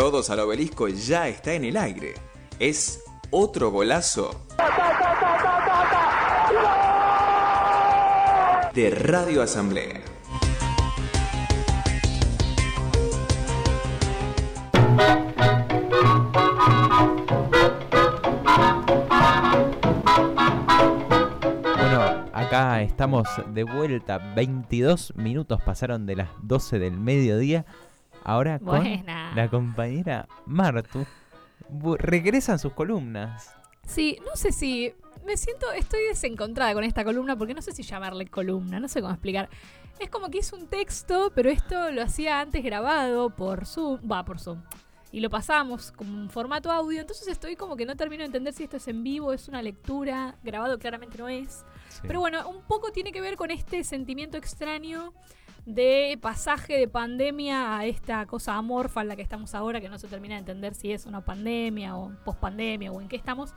Todos al obelisco ya está en el aire. Es otro golazo de Radio Asamblea. Bueno, acá estamos de vuelta. 22 minutos pasaron de las 12 del mediodía. Ahora con Buena. la compañera Martu. Bu- Regresan sus columnas. Sí, no sé si. Me siento. Estoy desencontrada con esta columna porque no sé si llamarle columna, no sé cómo explicar. Es como que hice un texto, pero esto lo hacía antes grabado por Zoom. Va, por Zoom. Y lo pasamos como un formato audio. Entonces estoy como que no termino de entender si esto es en vivo, es una lectura. Grabado claramente no es. Sí. Pero bueno, un poco tiene que ver con este sentimiento extraño de pasaje de pandemia a esta cosa amorfa en la que estamos ahora, que no se termina de entender si es una pandemia o pospandemia o en qué estamos.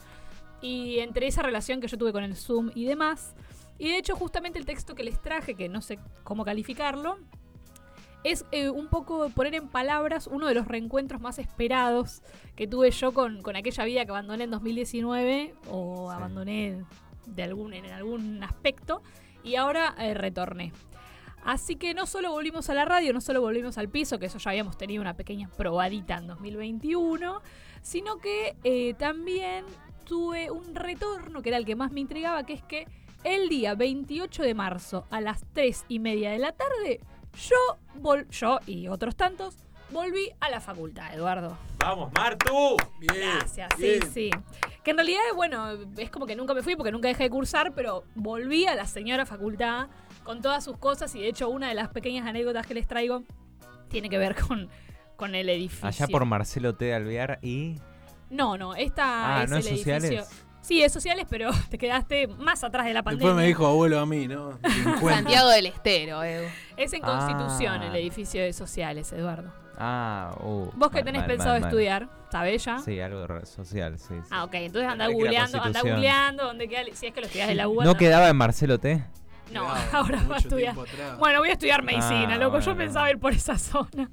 Y entre esa relación que yo tuve con el Zoom y demás. Y de hecho, justamente el texto que les traje, que no sé cómo calificarlo, es eh, un poco poner en palabras uno de los reencuentros más esperados que tuve yo con, con aquella vida que abandoné en 2019 o Sí. abandoné de algún, en algún aspecto y ahora eh, retorné. Así que no solo volvimos a la radio, no solo volvimos al piso, que eso ya habíamos tenido una pequeña probadita en 2021, sino que eh, también tuve un retorno que era el que más me intrigaba, que es que el día 28 de marzo a las 3 y media de la tarde, yo, vol- yo y otros tantos volví a la facultad, Eduardo. ¡Vamos, Martu! Gracias, sí, sí. Que en realidad, bueno, es como que nunca me fui porque nunca dejé de cursar, pero volví a la señora facultad con todas sus cosas y de hecho una de las pequeñas anécdotas que les traigo tiene que ver con, con el edificio. Allá por Marcelo T. de Alvear y. No, no, esta Ah, es ¿no el es edificio. sociales? Sí, es sociales, pero te quedaste más atrás de la pandemia. Después me dijo abuelo a mí, ¿no? Santiago del Estero, Edu. Es en Ah. Constitución el edificio de sociales, Eduardo. Ah, uh. Vos que mal, tenés mal, pensado mal, estudiar, ¿sabés ya? Sí, algo de social, sí. sí. Ah, ok, entonces anda googleando, anda googleando, ¿dónde queda? Si es que lo estudias de la UBA. ¿No quedaba en Marcelo T? No, ahora va a estudiar. Bueno, voy a estudiar medicina, Ah, loco. Yo pensaba ir por esa zona.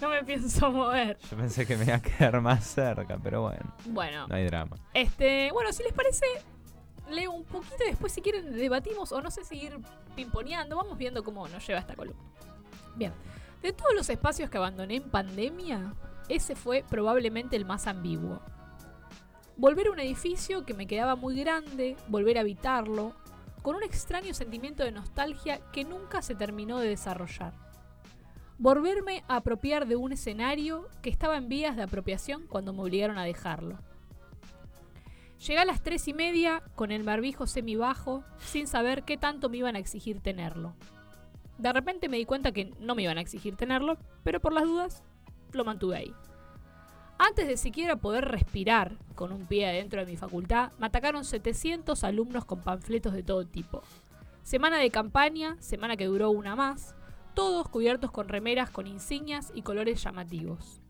No me pienso mover. Yo pensé que me iba a quedar más cerca, pero bueno, Bueno, no hay drama. este, bueno, si les parece, leo un poquito y después si quieren debatimos o no sé seguir pimponeando. Vamos viendo cómo nos lleva esta columna. Bien, de todos los espacios que abandoné en pandemia, ese fue probablemente el más ambiguo. Volver a un edificio que me quedaba muy grande, volver a habitarlo, con un extraño sentimiento de nostalgia que nunca se terminó de desarrollar. Volverme a apropiar de un escenario que estaba en vías de apropiación cuando me obligaron a dejarlo. Llegué a las tres y media con el barbijo semibajo, sin saber qué tanto me iban a exigir tenerlo. De repente me di cuenta que no me iban a exigir tenerlo, pero por las dudas lo mantuve ahí. Antes de siquiera poder respirar con un pie adentro de mi facultad, me atacaron 700 alumnos con panfletos de todo tipo. Semana de campaña, semana que duró una más, todos cubiertos con remeras con insignias y colores llamativos.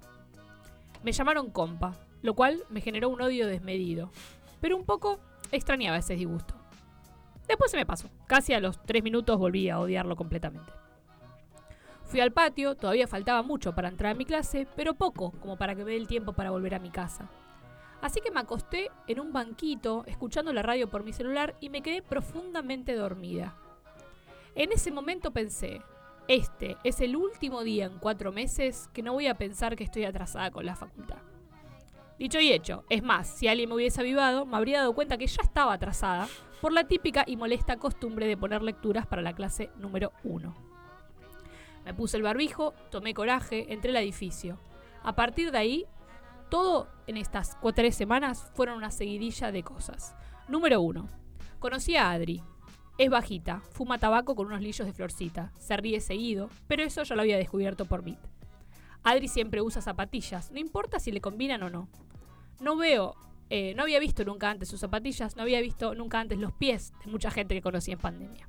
Me llamaron compa, lo cual me generó un odio desmedido, pero un poco extrañaba ese disgusto. Después se me pasó, casi a los 3 minutos volví a odiarlo completamente. Fui al patio, todavía faltaba mucho para entrar a mi clase, pero poco como para que me dé el tiempo para volver a mi casa. Así que me acosté en un banquito, escuchando la radio por mi celular y me quedé profundamente dormida. En ese momento pensé, este es el último día en cuatro meses que no voy a pensar que estoy atrasada con la facultad. Dicho y hecho, es más, si alguien me hubiese avivado, me habría dado cuenta que ya estaba atrasada por la típica y molesta costumbre de poner lecturas para la clase número 1. Me puse el barbijo, tomé coraje, entré al edificio. A partir de ahí, todo en estas cuatro tres semanas fueron una seguidilla de cosas. Número 1. Conocí a Adri. Es bajita, fuma tabaco con unos lillos de florcita, se ríe seguido, pero eso ya lo había descubierto por mí. Adri siempre usa zapatillas, no importa si le combinan o no. No veo, eh, no había visto nunca antes sus zapatillas, no había visto nunca antes los pies de mucha gente que conocí en pandemia.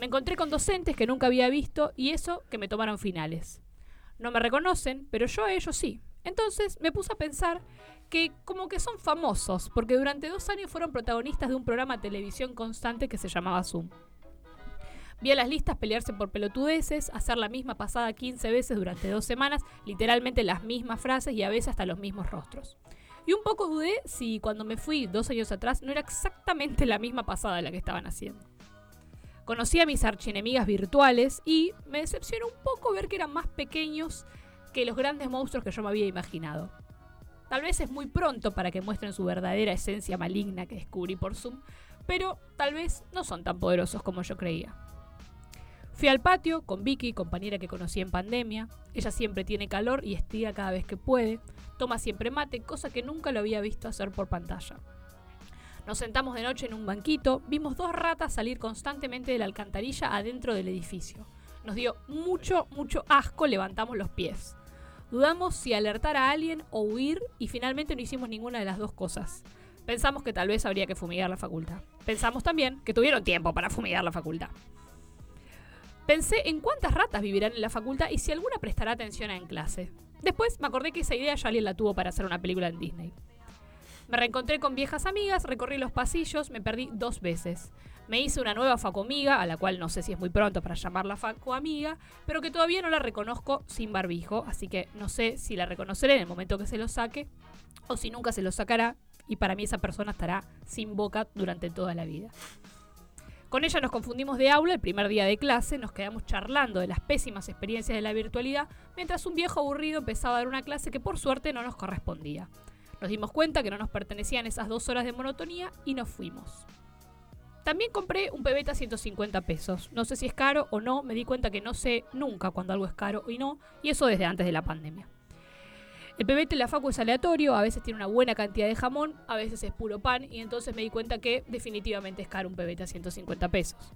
Me encontré con docentes que nunca había visto y eso que me tomaron finales. No me reconocen, pero yo a ellos sí. Entonces me puse a pensar que como que son famosos, porque durante dos años fueron protagonistas de un programa de televisión constante que se llamaba Zoom. Vi a las listas pelearse por pelotudeces, hacer la misma pasada 15 veces durante dos semanas, literalmente las mismas frases y a veces hasta los mismos rostros. Y un poco dudé si cuando me fui dos años atrás no era exactamente la misma pasada la que estaban haciendo. Conocí a mis archienemigas virtuales y me decepcionó un poco ver que eran más pequeños que los grandes monstruos que yo me había imaginado. Tal vez es muy pronto para que muestren su verdadera esencia maligna que descubrí por Zoom, pero tal vez no son tan poderosos como yo creía. Fui al patio con Vicky, compañera que conocí en pandemia. Ella siempre tiene calor y estira cada vez que puede. Toma siempre mate, cosa que nunca lo había visto hacer por pantalla. Nos sentamos de noche en un banquito, vimos dos ratas salir constantemente de la alcantarilla adentro del edificio. Nos dio mucho, mucho asco, levantamos los pies. Dudamos si alertar a alguien o huir y finalmente no hicimos ninguna de las dos cosas. Pensamos que tal vez habría que fumigar la facultad. Pensamos también que tuvieron tiempo para fumigar la facultad. Pensé en cuántas ratas vivirán en la facultad y si alguna prestará atención en clase. Después me acordé que esa idea ya alguien la tuvo para hacer una película en Disney. Me reencontré con viejas amigas, recorrí los pasillos, me perdí dos veces. Me hice una nueva facoamiga, a la cual no sé si es muy pronto para llamarla facoamiga, pero que todavía no la reconozco sin barbijo, así que no sé si la reconoceré en el momento que se lo saque o si nunca se lo sacará y para mí esa persona estará sin boca durante toda la vida. Con ella nos confundimos de aula el primer día de clase, nos quedamos charlando de las pésimas experiencias de la virtualidad, mientras un viejo aburrido empezaba a dar una clase que por suerte no nos correspondía. Nos dimos cuenta que no nos pertenecían esas dos horas de monotonía y nos fuimos. También compré un pebeta a 150 pesos. No sé si es caro o no, me di cuenta que no sé nunca cuando algo es caro y no, y eso desde antes de la pandemia. El pebete en la facu es aleatorio, a veces tiene una buena cantidad de jamón, a veces es puro pan, y entonces me di cuenta que definitivamente es caro un pebete a 150 pesos.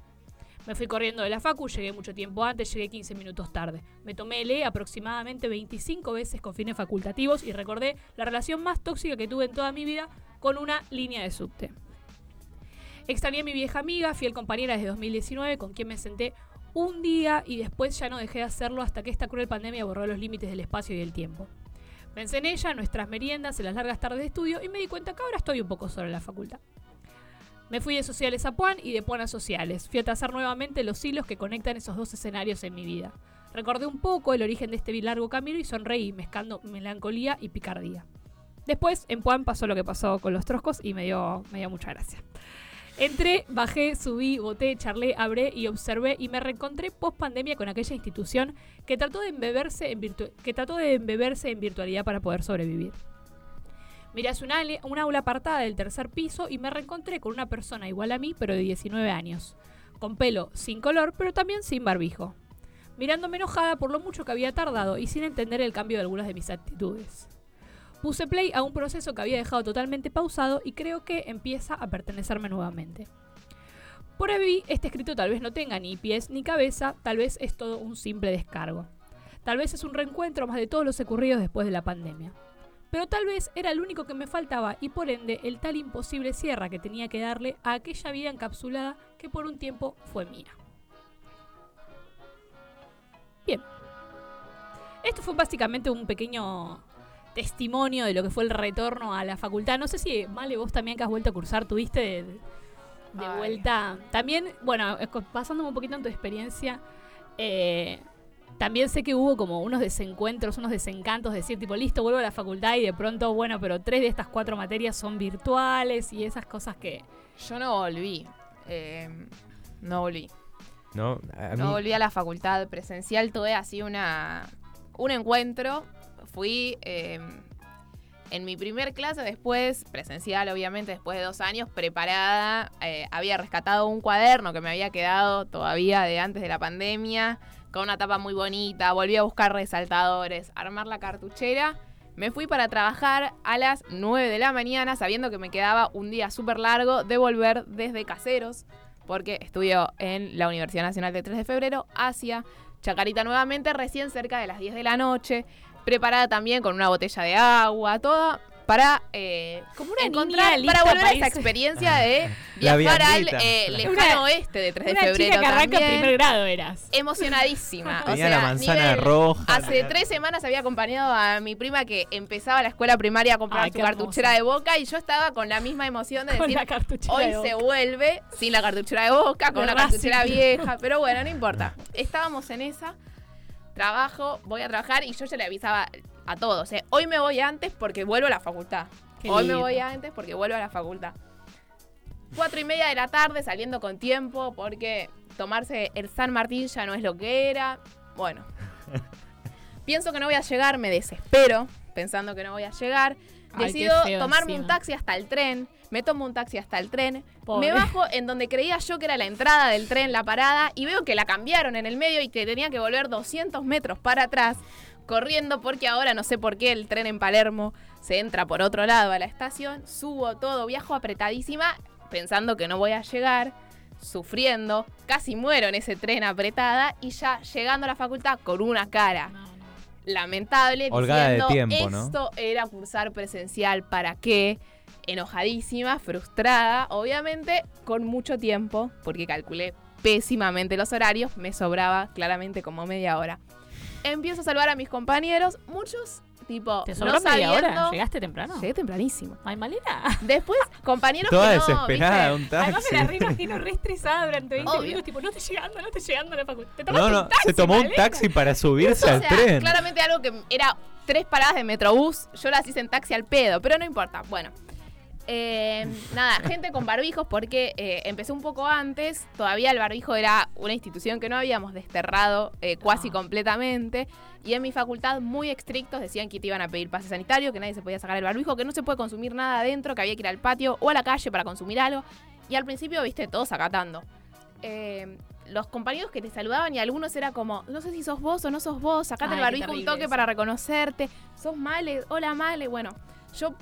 Me fui corriendo de la facu, llegué mucho tiempo antes, llegué 15 minutos tarde. Me tomé el E aproximadamente 25 veces con fines facultativos y recordé la relación más tóxica que tuve en toda mi vida con una línea de subte. Extrañé a mi vieja amiga, fiel compañera desde 2019, con quien me senté un día y después ya no dejé de hacerlo hasta que esta cruel pandemia borró los límites del espacio y del tiempo. Pensé en ella, nuestras meriendas, en las largas tardes de estudio y me di cuenta que ahora estoy un poco sola en la facultad. Me fui de sociales a Puan y de Puan a sociales. Fui a trazar nuevamente los hilos que conectan esos dos escenarios en mi vida. Recordé un poco el origen de este largo camino y sonreí, mezclando melancolía y picardía. Después, en Puan pasó lo que pasó con los troscos y me dio, me dio mucha gracia. Entré, bajé, subí, voté, charlé, abré y observé y me reencontré post pandemia con aquella institución que trató de embeberse en, que trató de embeberse en virtualidad para poder sobrevivir. Miré hacia un, aula apartada del tercer piso y me reencontré con una persona igual a mí, pero de 19 años, con pelo sin color, pero también sin barbijo, mirándome enojada por lo mucho que había tardado y sin entender el cambio de algunas de mis actitudes. Puse play a un proceso que había dejado totalmente pausado y creo que empieza a pertenecerme nuevamente. Por ahí, este escrito tal vez no tenga ni pies ni cabeza, tal vez es todo un simple descargo. Tal vez es un reencuentro más de todos los ocurridos después de la pandemia pero tal vez era el único que me faltaba y por ende el tal imposible cierre que tenía que darle a aquella vida encapsulada que por un tiempo fue mía. Bien. Esto fue básicamente un pequeño testimonio de lo que fue el retorno a la facultad. No sé si, Male, vos también que has vuelto a cursar, tuviste de, vuelta. También, bueno, pasándome un poquito en tu experiencia, eh, también sé que hubo como unos desencuentros, unos desencantos, de decir, tipo, listo, vuelvo a la facultad y de pronto, bueno, pero tres de estas cuatro materias son virtuales y esas cosas que... Yo no volví. Eh, no volví. No, no volví a la facultad presencial, tuve así una, un encuentro. Fui eh, en mi primer clase después, presencial obviamente, después de dos años, preparada. Eh, había rescatado un cuaderno que me había quedado todavía de antes de la pandemia con una tapa muy bonita, volví a buscar resaltadores, armar la cartuchera. Me fui para trabajar a las 9 de la mañana, sabiendo que me quedaba un día súper largo de volver desde Caseros, porque estudio en la Universidad Nacional de 3 de Febrero, hacia Chacarita nuevamente, recién cerca de las 10 de la noche, preparada también con una botella de agua, toda para eh, Como una encontrar, niña para lista volver a esa experiencia de La viajar al viandita. eh, lejano oeste de 3 de Una febrero chica que arranca primer grado eras. Emocionadísima. o Tenía sea, la manzana nivel- roja. Hace tres semanas había acompañado a mi prima que empezaba la escuela primaria a comprar Ay, su qué cartuchera hermosa. de boca y yo estaba con la misma emoción de Con decir, la cartuchera hoy de se vuelve sin la cartuchera de boca, con De una Racing. cartuchera vieja, pero bueno, no importa. Estábamos en esa, trabajo, voy a trabajar y yo ya le avisaba a todos, eh, hoy me voy antes porque vuelvo a la facultad. Qué hoy me voy antes porque vuelvo a la facultad. Cuatro y media de la tarde saliendo con tiempo porque tomarse el San Martín ya no es lo que era. Bueno, pienso que no voy a llegar, me desespero pensando que no voy a llegar. Decido tomarme un taxi hasta el tren. Me tomo un taxi hasta el tren. Pobre. Me bajo en donde creía yo que era la entrada del tren, la parada, y veo que la cambiaron en el medio y que tenía que volver 200 metros para atrás, corriendo porque ahora no sé por qué el tren en Palermo se entra por otro lado a la estación. Subo todo, viajo apretadísima, pensando que no voy a llegar, sufriendo, casi muero en ese tren apretada y ya llegando a la facultad con una cara lamentable Holgada de tiempo, ¿no? esto era cursar presencial para qué enojadísima frustrada obviamente con mucho tiempo porque calculé pésimamente los horarios me sobraba claramente como media hora empiezo a saludar a mis compañeros muchos tipo ¿Te no sobró media hora? sabiendo- ¿Llegaste temprano? llegué tempranísimo Ay, Malena. después compañeros Toda que no, desesperada, ¿viste? un taxi. Además me la reimagino re estresada durante 20 Obvio. minutos, tipo, no estoy llegando, no estoy llegando a la facultad. ¿Te tomaste No, no, un taxi, se tomó un taxi para subirse O al sea, tren. claramente algo que era tres paradas de metrobús, yo las hice en taxi al pedo, pero no importa. Bueno, eh, nada, gente con barbijos porque eh, empecé un poco antes, todavía el barbijo era una institución que no habíamos desterrado eh, casi Ah. completamente. Y en mi facultad muy estrictos decían que te iban a pedir pase sanitario, que nadie se podía sacar el barbijo, que no se puede consumir nada adentro, que había que ir al patio o a la calle para consumir algo. Y al principio, viste, todos acatando. Eh, los compañeros que te saludaban y algunos era como, no sé si sos vos o no sos vos, sacate Ay, el barbijo un toque eso. para reconocerte, sos Male, hola Male. Bueno, yo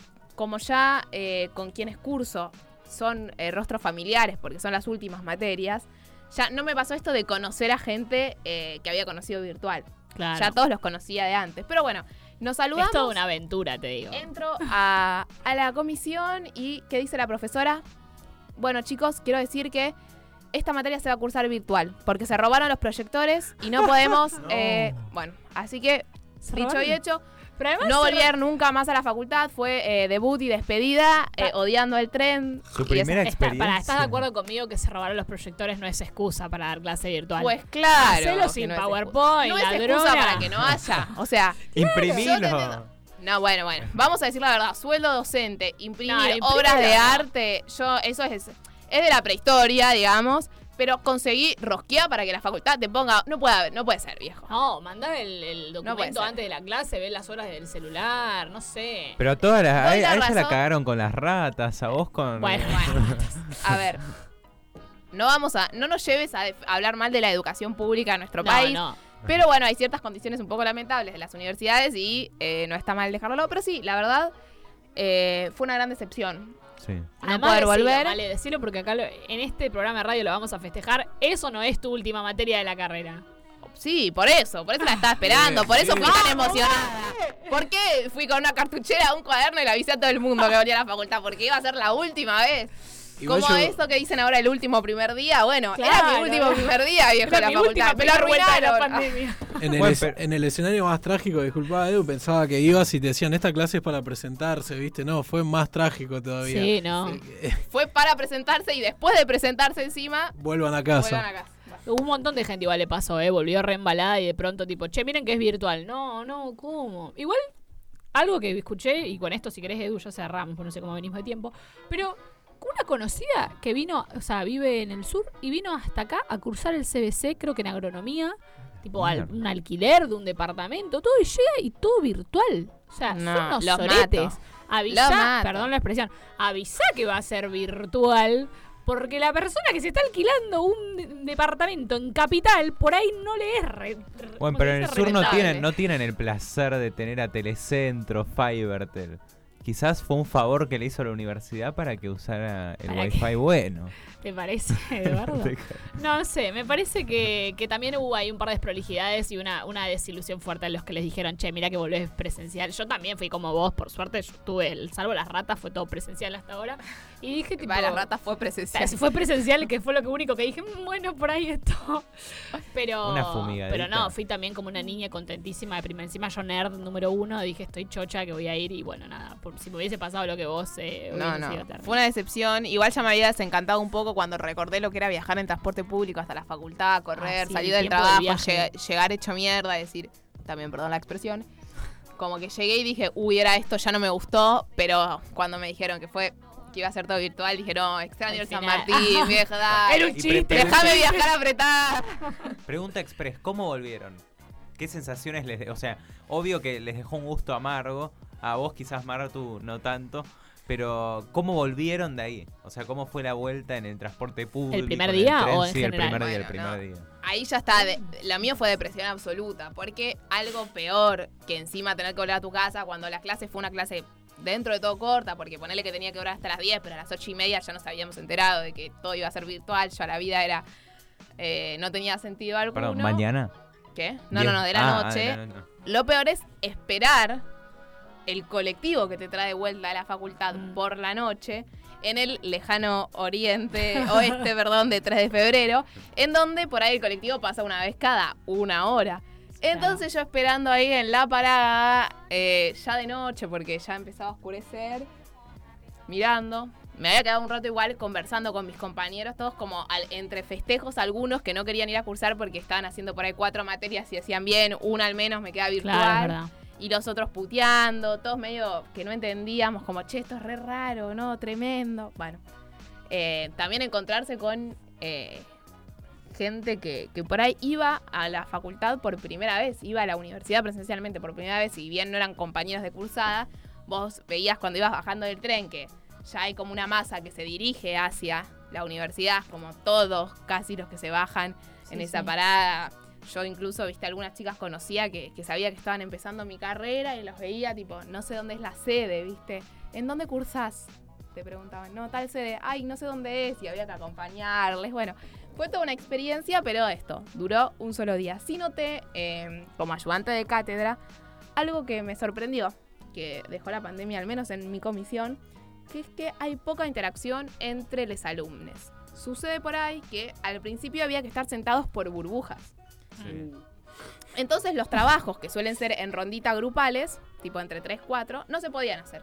como ya eh, con quienes curso son eh, rostros familiares porque son las últimas materias, ya no me pasó esto de conocer a gente eh, que había conocido virtual. Claro. Ya todos los conocía de antes. Pero bueno, nos saludamos. es toda una aventura, te digo. Entro a, a la comisión y ¿qué dice la profesora? Bueno, chicos, quiero decir que esta materia se va a cursar virtual porque se robaron los proyectores y no podemos. eh, bueno, así que, dicho y hecho, Pero además no volver nunca más a la facultad. Fue eh, debut y despedida, eh, Ta- odiando el tren. Su primera Está- experiencia. para, ¿Estás de acuerdo conmigo que se robaron los proyectores no es excusa para dar clase virtual? Pues claro. Hacelo sin no PowerPoint. No es excusa para que no haya. O sea, Imprimilo. No, bueno, bueno. Vamos a decir la verdad. Sueldo docente, imprimir No, imprimir obras de arte, yo, eso es, es de la prehistoria, digamos. Pero conseguí rosquear para que la facultad te ponga. No puede, haber- no puede ser, viejo. No, mandá el, documento antes de la clase, ver las horas del celular, no sé. Pero a todas las. A, la a ella la cagaron con las ratas, a vos con. Bueno, bueno. A ver. No vamos a. No nos lleves a hablar mal de la educación pública en nuestro No, país. no. Pero bueno, hay ciertas condiciones un poco lamentables de las universidades y eh, no está mal dejarlo. Pero sí, la verdad, eh, fue una gran decepción. Sí. No Además, poder decilo, volver. Vale, decilo porque acá lo- en este programa de radio lo vamos a festejar. Eso no es tu última materia de la carrera. Sí, por eso, por eso la estaba esperando, por eso fui tan emocionada. ¿Por qué fui con una cartuchera, un cuaderno y le avisé a todo el mundo que venía a la facultad? Porque iba a ser la última vez. Como yo- eso que dicen ahora el último primer día, bueno, era mi último primer día, viejo, de la facultad. Me lo de la arruinaron. pandemia. En el, Bueno, es- pero- en el escenario más trágico, disculpa Edu, pensaba que ibas y te decían, esta clase es para presentarse, ¿viste? No, fue más trágico todavía. Sí, no. Fue para presentarse y después de presentarse encima, Vuelvan a vuelvan casa. a casa. Hubo un montón de gente igual le pasó, ¿eh? Volvió reembalada y de pronto tipo, che, miren que es virtual. No, no, ¿cómo? Igual, algo que escuché, y con esto si querés Edu ya cerramos, porque no sé cómo venimos de tiempo, pero una conocida que vino, o sea, vive en el sur y vino hasta acá a cursar el CBC, creo que en agronomía, tipo al- un alquiler de un departamento, todo, y llega y todo virtual. O sea, No, son unos los soretes. mato. Avisá, perdón la expresión, avisá que va a ser virtual. Porque la persona que se está alquilando un de- departamento en capital, por ahí no le es re, re- ¿cómo Bueno, pero en el sur no tienen, no tienen el placer de tener a Telecentro, Fivertel. Quizás fue un favor que le hizo la universidad para que usara el ¿Para wifi bueno. ¿Te parece, Eduardo? No sé, me parece que, que también hubo ahí un par de desprolijidades y una, una desilusión fuerte a los que les dijeron, che, mira que volvés presencial. Yo también fui como vos, por suerte, yo tuve, el, salvo las ratas, fue todo presencial hasta ahora. Y dije, tipo, Va, la rata fue presencial. fue presencial, que fue lo que único que dije, "Mm, bueno, por ahí esto. Pero, Una pero no, fui también como una niña contentísima de primera. Encima yo nerd número uno, dije, estoy chocha que voy a ir y bueno, nada, por, si me hubiese pasado lo que vos, eh, No, no. sido terrible. Fue una decepción. Igual ya me había desencantado un poco cuando recordé lo que era viajar en transporte público hasta la facultad, correr, Ah, sí, salir el del de trabajo, llegar hecho mierda, decir, también perdón la expresión. Como que llegué y dije, uy, era esto, ya no me gustó. Pero cuando me dijeron que fue que iba a ser todo virtual, dije, no, extraño el San. Martín, vieja, dale. Era un chiste. Déjame viajar apretar. Pregunta express, ¿cómo volvieron? ¿Qué sensaciones les... de- O sea, obvio que les dejó un gusto amargo. A vos quizás, Mara, tú no tanto. Pero, ¿cómo volvieron de ahí? O sea, ¿cómo fue la vuelta en el transporte público? primer el día tren? o en Sí, el primer día, el primer no. día. Ahí ya está, de- la mía fue depresión absoluta, porque algo peor que encima tener que volver a tu casa cuando la clase fue una clase dentro de todo corta, porque ponerle que tenía que durar hasta las 10, pero a las 8 y media ya nos habíamos enterado de que todo iba a ser virtual, ya la vida era... eh, no tenía sentido alguno. Perdón, ¿mañana? ¿Qué? No, Bien. no, no, de la Ah, ah, noche. no, no, no. Lo peor es esperar el colectivo que te trae de vuelta a la facultad Mm. por la noche en el lejano oriente, oeste, perdón, de 3 de febrero, en donde por ahí el colectivo pasa una vez cada una hora. Entonces yo esperando ahí en la parada, eh, ya de noche, porque ya empezaba a oscurecer, mirando. Me había quedado un rato igual conversando con mis compañeros, todos como al- entre festejos algunos que no querían ir a cursar porque estaban haciendo por ahí cuatro materias y decían bien, una al menos me queda virtual Claro, es verdad. Y los otros puteando, todos medio que no entendíamos, como, che, esto es re raro, ¿no? Tremendo. Bueno, eh, también encontrarse con eh, gente que, que por ahí iba a la facultad por primera vez, iba a la universidad presencialmente por primera vez, y bien no eran compañeros de cursada, vos veías cuando ibas bajando del tren que ya hay como una masa que se dirige hacia la universidad, como todos casi los que se bajan en esa sí. parada. Yo incluso, viste, algunas chicas conocía que, sabía que estaban empezando mi carrera y los veía, tipo, no sé dónde es la sede, viste. ¿En dónde cursás? Te preguntaban, no, tal sede, ay, no sé dónde es, y había que acompañarles. Bueno, fue toda una experiencia, pero esto, duró un solo día. Sí noté, eh, como ayudante de cátedra, algo que me sorprendió, que dejó la pandemia, al menos en mi comisión, que es que hay poca interacción entre los alumnos. Sucede por ahí que al principio había que estar sentados por burbujas. Entonces los trabajos que suelen ser en rondita grupales, tipo entre 3, 4, no se podían hacer.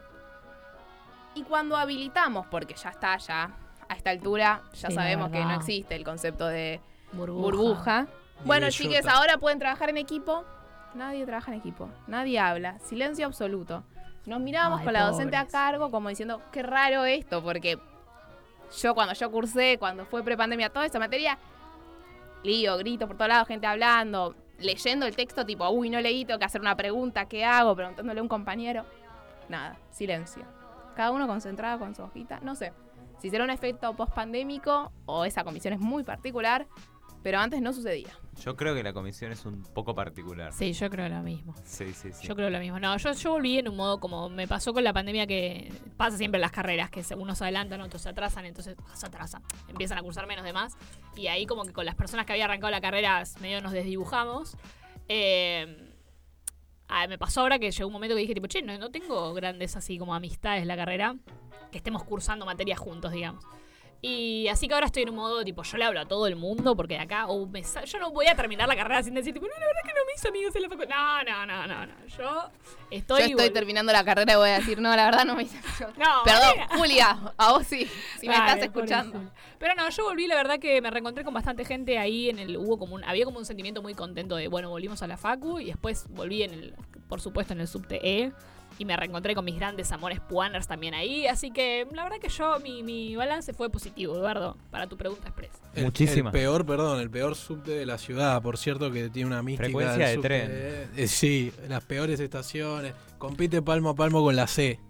Y cuando habilitamos, porque ya está, ya a esta altura, ya Sí, sabemos que no existe el concepto de Burbuja. Bueno, chiques, ahora pueden trabajar en equipo. Nadie trabaja en equipo, nadie habla, silencio absoluto. Nos mirábamos Ay, con la docente a cargo como diciendo, qué raro esto, porque yo cuando yo cursé, cuando fue prepandemia, toda esa materia, lío, grito por todos lados, gente hablando, leyendo el texto tipo, uy, no leí, tengo que hacer una pregunta, ¿qué hago? Preguntándole a un compañero. Nada, silencio. Cada uno concentrado con su hojita, no sé. Si será un efecto post-pandémico o esa comisión es muy particular, pero antes no sucedía. Yo creo que la comisión es un poco particular. Sí, yo creo lo mismo. Sí, sí, sí. Yo creo lo mismo. No, yo, yo volví en un modo como me pasó con la pandemia que pasa siempre en las carreras, que unos se adelantan, otros se atrasan, entonces se atrasan. Empiezan a cursar menos de más. Y ahí como que con las personas que había arrancado la carrera medio nos desdibujamos. Eh, ah, me pasó ahora que llegó un momento que dije, tipo, che, no, no tengo grandes así como amistades en la carrera, que estemos cursando materias juntos, digamos. Y así que ahora estoy en un modo, tipo, yo le hablo a todo el mundo, porque de acá, o me yo no voy a terminar la carrera sin decir, tipo, no, la verdad que no me hice amigos en la facultad. No, no, no, no, no. Yo estoy. Yo estoy terminando la carrera y voy a decir, no, la verdad no me hice yo. No, Perdón. Julia, a vos sí, si me estás escuchando. Pero no, yo volví, la verdad que me reencontré con bastante gente ahí en el hubo como un había como un sentimiento muy contento de, bueno, volvimos a la facu y después volví en el por supuesto en el subte E y me reencontré con mis grandes amores puaners también ahí, así que la verdad que yo mi, mi balance fue positivo, Eduardo, para tu pregunta express. El- Muchísimas. El peor, perdón, el peor subte de la ciudad, por cierto, que tiene una mística. Frecuencia del de subte, tren. eh, sí, las peores estaciones. Compite palmo a palmo con la C,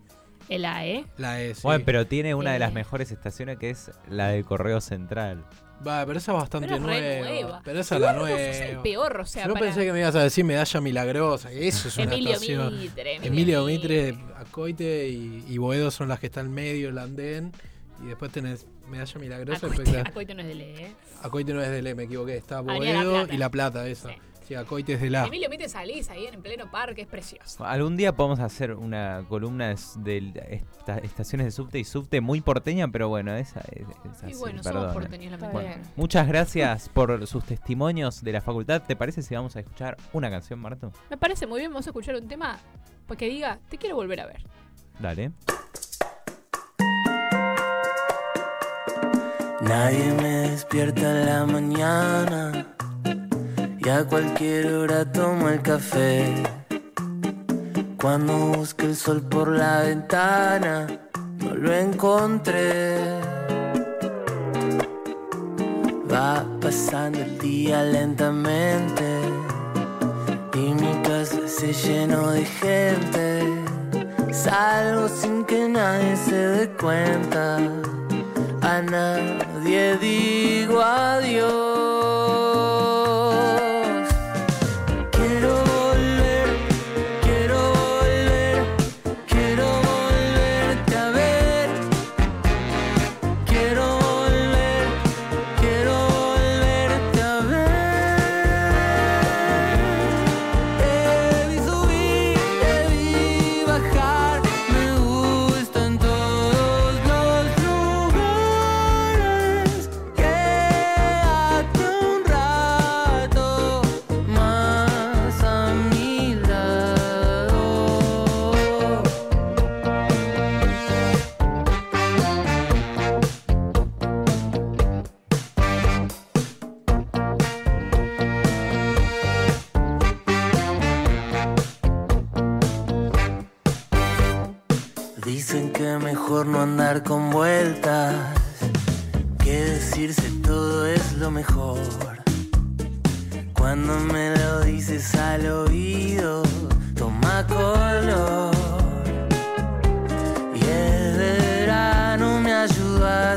El AE. la E. sí. Bueno, pero tiene una de las Eh. mejores estaciones que es la del Correo Central. Va, pero esa es bastante Pero es nueva. nueva. Pero esa es la Eduardo, sos el nueva. peor, o sea, Yo para- pensé que me ibas a decir medalla milagrosa, eso es una Emilio estación. Mitre. Emilio Mitre, Acoite y, y Boedo son las que están en medio, el andén. Y después tenés medalla milagrosa Acoite. Acoite no es de ley, ¿eh? Acoite no es de Le, me equivoqué. Está La Boedo y La Plata, esa. Sí. Sí, Acoite es de La. Emilio Mite salís ahí en pleno parque, es precioso. Algún día podemos hacer una columna de, de esta- estaciones de subte y subte muy porteña, pero bueno, esa es, es Y bueno, perdón, somos eh. porteños, lamentablemente. bien. Muchas gracias por sus testimonios de la facultad. ¿Te parece si vamos a escuchar una canción, Marto? Me parece muy bien, vamos a escuchar un tema pues que diga, te quiero volver a ver. Dale. Nadie me despierta en la mañana y a cualquier hora tomo el café. Cuando busqué el sol por la ventana, no lo encontré. Va pasando el día lentamente y mi casa se llenó de gente. Salgo sin que nadie se dé cuenta a nadie digo adiós. Que decirse todo es lo mejor. Cuando me lo dices al oído, toma color. Y el verano me ayuda